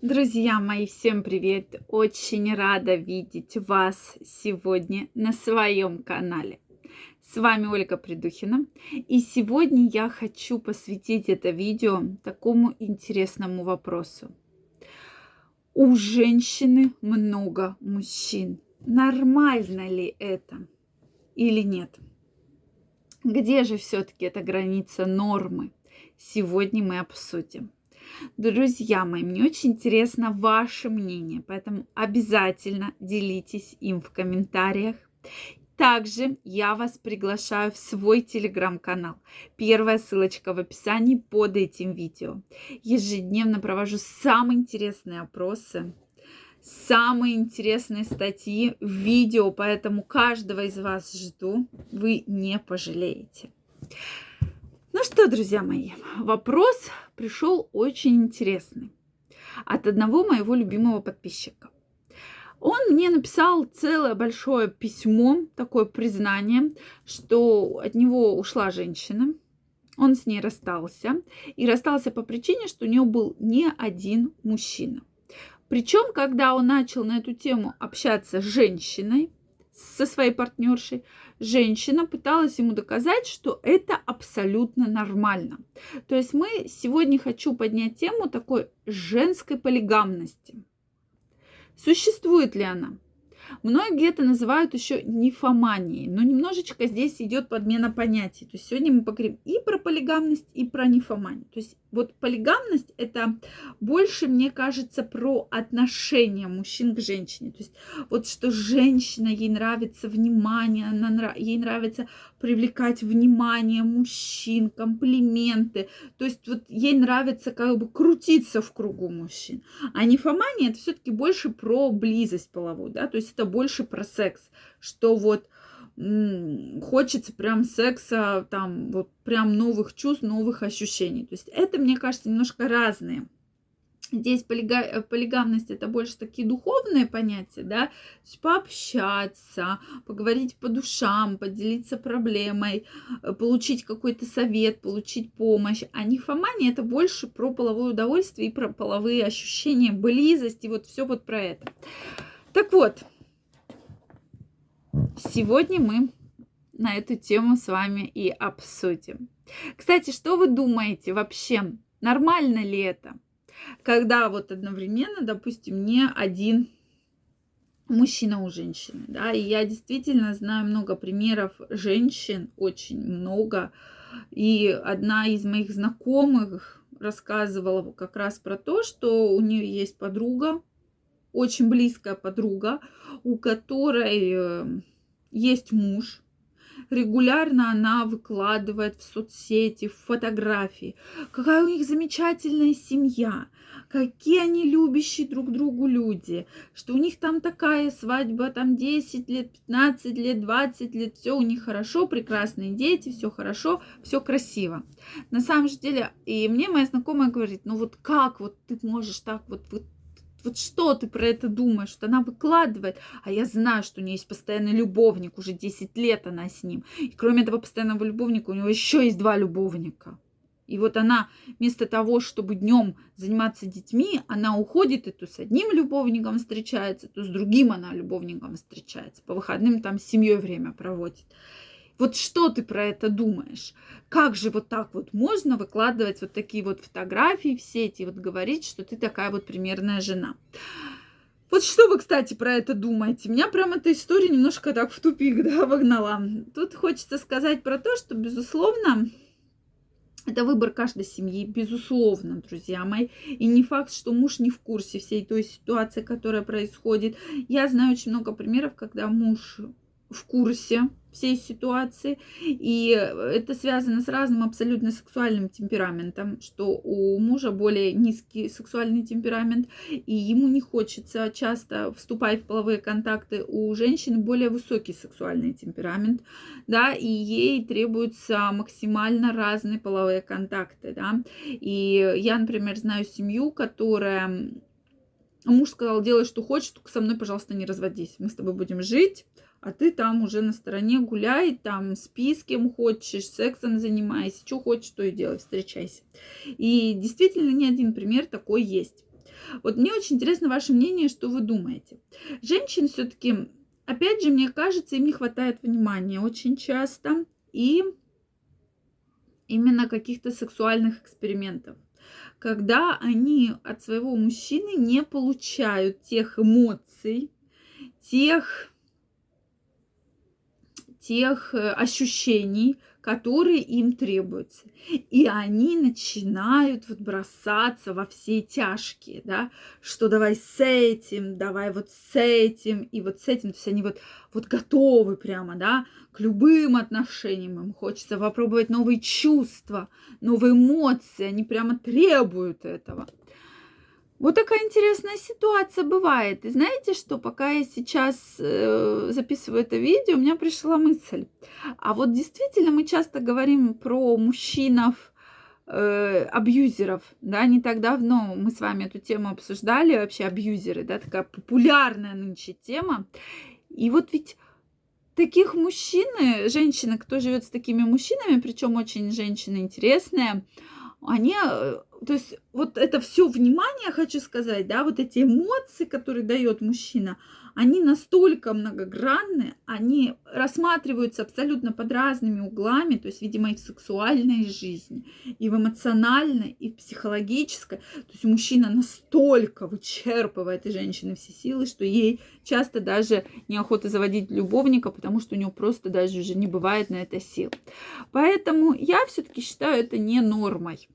Друзья мои, всем привет! Очень рада видеть вас сегодня на своем канале. С вами Ольга Придухина. И сегодня я хочу посвятить это видео такому интересному вопросу. У женщины много мужчин. Нормально ли это или нет? Где же все-таки эта граница нормы? Сегодня мы обсудим. Друзья мои, мне очень интересно ваше мнение, поэтому обязательно делитесь им в комментариях. Также я вас приглашаю в свой телеграм-канал. Первая ссылочка в описании под этим видео. Ежедневно провожу самые интересные опросы, самые интересные статьи, видео, поэтому каждого из вас жду, вы не пожалеете. Ну что, друзья мои, вопрос пришел очень интересный от одного моего любимого подписчика. Он мне написал целое большое письмо, такое признание, что от него ушла женщина, он с ней расстался, и расстался по причине, что у него был не один мужчина. Причем, когда он начал на эту тему общаться с женщиной, со своей партнершей, женщина пыталась ему доказать, что это абсолютно нормально. То есть мы сегодня хочу поднять тему такой женской полигамности. Существует ли она? Многие это называют еще нефоманией, но немножечко здесь идет подмена понятий. То есть сегодня мы поговорим и про полигамность, и про нефоманию. То есть вот полигамность это больше, мне кажется, про отношение мужчин к женщине. То есть вот что женщина, ей нравится внимание, она, ей нравится привлекать внимание мужчин, комплименты. То есть вот ей нравится как бы крутиться в кругу мужчин. А нефомания это все-таки больше про близость половую, да, то есть это больше про секс, что вот хочется прям секса, там вот прям новых чувств, новых ощущений. То есть это, мне кажется, немножко разные. Здесь полига... Полигамность это больше такие духовные понятия, да, то есть пообщаться, поговорить по душам, поделиться проблемой, э, получить какой-то совет, получить помощь. А нефомания это больше про половое удовольствие и про половые ощущения, близость и вот все вот про это. Так вот, Сегодня мы на эту тему с вами и обсудим. Кстати, что вы думаете вообще? Нормально ли это? Когда вот одновременно, допустим, не один мужчина у женщины, да, и я действительно знаю много примеров женщин, очень много, и одна из моих знакомых рассказывала как раз про то, что у нее есть подруга, очень близкая подруга, у которой э, есть муж, регулярно она выкладывает в соцсети фотографии, какая у них замечательная семья, какие они любящие друг другу люди, что у них там такая свадьба, там 10 лет, 15 лет, 20 лет, все у них хорошо, прекрасные дети, все хорошо, все красиво. На самом же деле, и мне моя знакомая говорит, ну вот как вот ты можешь так вот, вот вот что ты про это думаешь? Что она выкладывает, а я знаю, что у нее есть постоянный любовник, уже 10 лет она с ним. И кроме этого постоянного любовника, у него еще есть два любовника. И вот она вместо того, чтобы днем заниматься детьми, она уходит и то с одним любовником встречается, то с другим она любовником встречается. По выходным там с семьей время проводит. Вот что ты про это думаешь? Как же вот так вот можно выкладывать вот такие вот фотографии в сети, вот говорить, что ты такая вот примерная жена? Вот что вы, кстати, про это думаете? Меня прям эта история немножко так в тупик, да, вогнала. Тут хочется сказать про то, что, безусловно, это выбор каждой семьи, безусловно, друзья мои. И не факт, что муж не в курсе всей той ситуации, которая происходит. Я знаю очень много примеров, когда муж в курсе всей ситуации. И это связано с разным абсолютно сексуальным темпераментом, что у мужа более низкий сексуальный темперамент, и ему не хочется часто вступать в половые контакты. У женщин более высокий сексуальный темперамент, да, и ей требуются максимально разные половые контакты, да. И я, например, знаю семью, которая муж сказал, делай, что хочешь, только со мной, пожалуйста, не разводись. Мы с тобой будем жить, а ты там уже на стороне гуляй, там спи с кем хочешь, сексом занимайся, что хочешь, то и делай, встречайся. И действительно не один пример такой есть. Вот мне очень интересно ваше мнение, что вы думаете. Женщин все-таки, опять же, мне кажется, им не хватает внимания очень часто. И именно каких-то сексуальных экспериментов когда они от своего мужчины не получают тех эмоций, тех, тех э, ощущений, которые им требуются. И они начинают вот бросаться во все тяжкие, да, что давай с этим, давай вот с этим, и вот с этим. То есть они вот, вот готовы прямо, да, к любым отношениям. Им хочется попробовать новые чувства, новые эмоции. Они прямо требуют этого. Вот такая интересная ситуация бывает. И знаете что, пока я сейчас э, записываю это видео, у меня пришла мысль. А вот действительно мы часто говорим про мужчинов, э, абьюзеров, да, не так давно мы с вами эту тему обсуждали, вообще абьюзеры, да, такая популярная нынче тема. И вот ведь таких мужчин, женщины, кто живет с такими мужчинами, причем очень женщины интересные, они, э, то есть вот это все внимание, хочу сказать, да, вот эти эмоции, которые дает мужчина, они настолько многогранны, они рассматриваются абсолютно под разными углами, то есть, видимо, и в сексуальной жизни, и в эмоциональной, и в психологической. То есть мужчина настолько вычерпывает из женщины все силы, что ей часто даже неохота заводить любовника, потому что у него просто даже уже не бывает на это сил. Поэтому я все-таки считаю это не нормой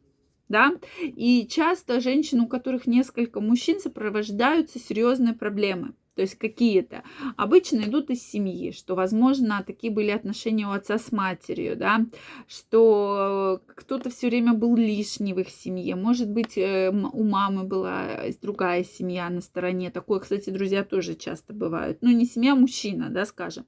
да, и часто женщины, у которых несколько мужчин, сопровождаются серьезные проблемы то есть какие-то, обычно идут из семьи, что, возможно, такие были отношения у отца с матерью, да, что кто-то все время был лишний в их семье, может быть, э, у мамы была другая семья на стороне, такое, кстати, друзья тоже часто бывают, ну, не семья, а мужчина, да, скажем,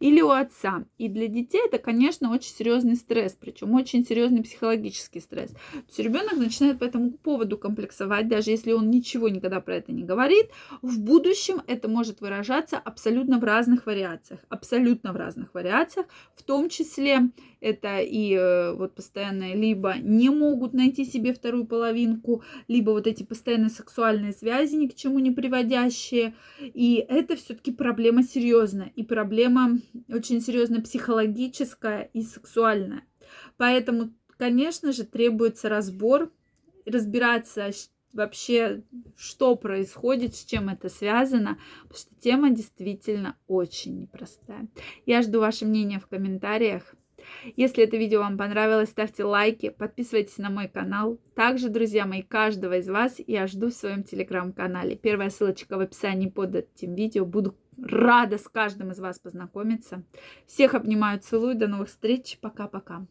или у отца, и для детей это, конечно, очень серьезный стресс, причем очень серьезный психологический стресс, то есть ребенок начинает по этому поводу комплексовать, даже если он ничего никогда про это не говорит, в будущем это это может выражаться абсолютно в разных вариациях. Абсолютно в разных вариациях. В том числе это и э, вот постоянно либо не могут найти себе вторую половинку, либо вот эти постоянные сексуальные связи, ни к чему не приводящие. И это все-таки проблема серьезная. И проблема очень серьезная психологическая и сексуальная. Поэтому, конечно же, требуется разбор, разбираться, вообще, что происходит, с чем это связано, потому что тема действительно очень непростая. Я жду ваше мнение в комментариях. Если это видео вам понравилось, ставьте лайки, подписывайтесь на мой канал. Также, друзья мои, каждого из вас я жду в своем телеграм-канале. Первая ссылочка в описании под этим видео. Буду рада с каждым из вас познакомиться. Всех обнимаю, целую. До новых встреч. Пока-пока.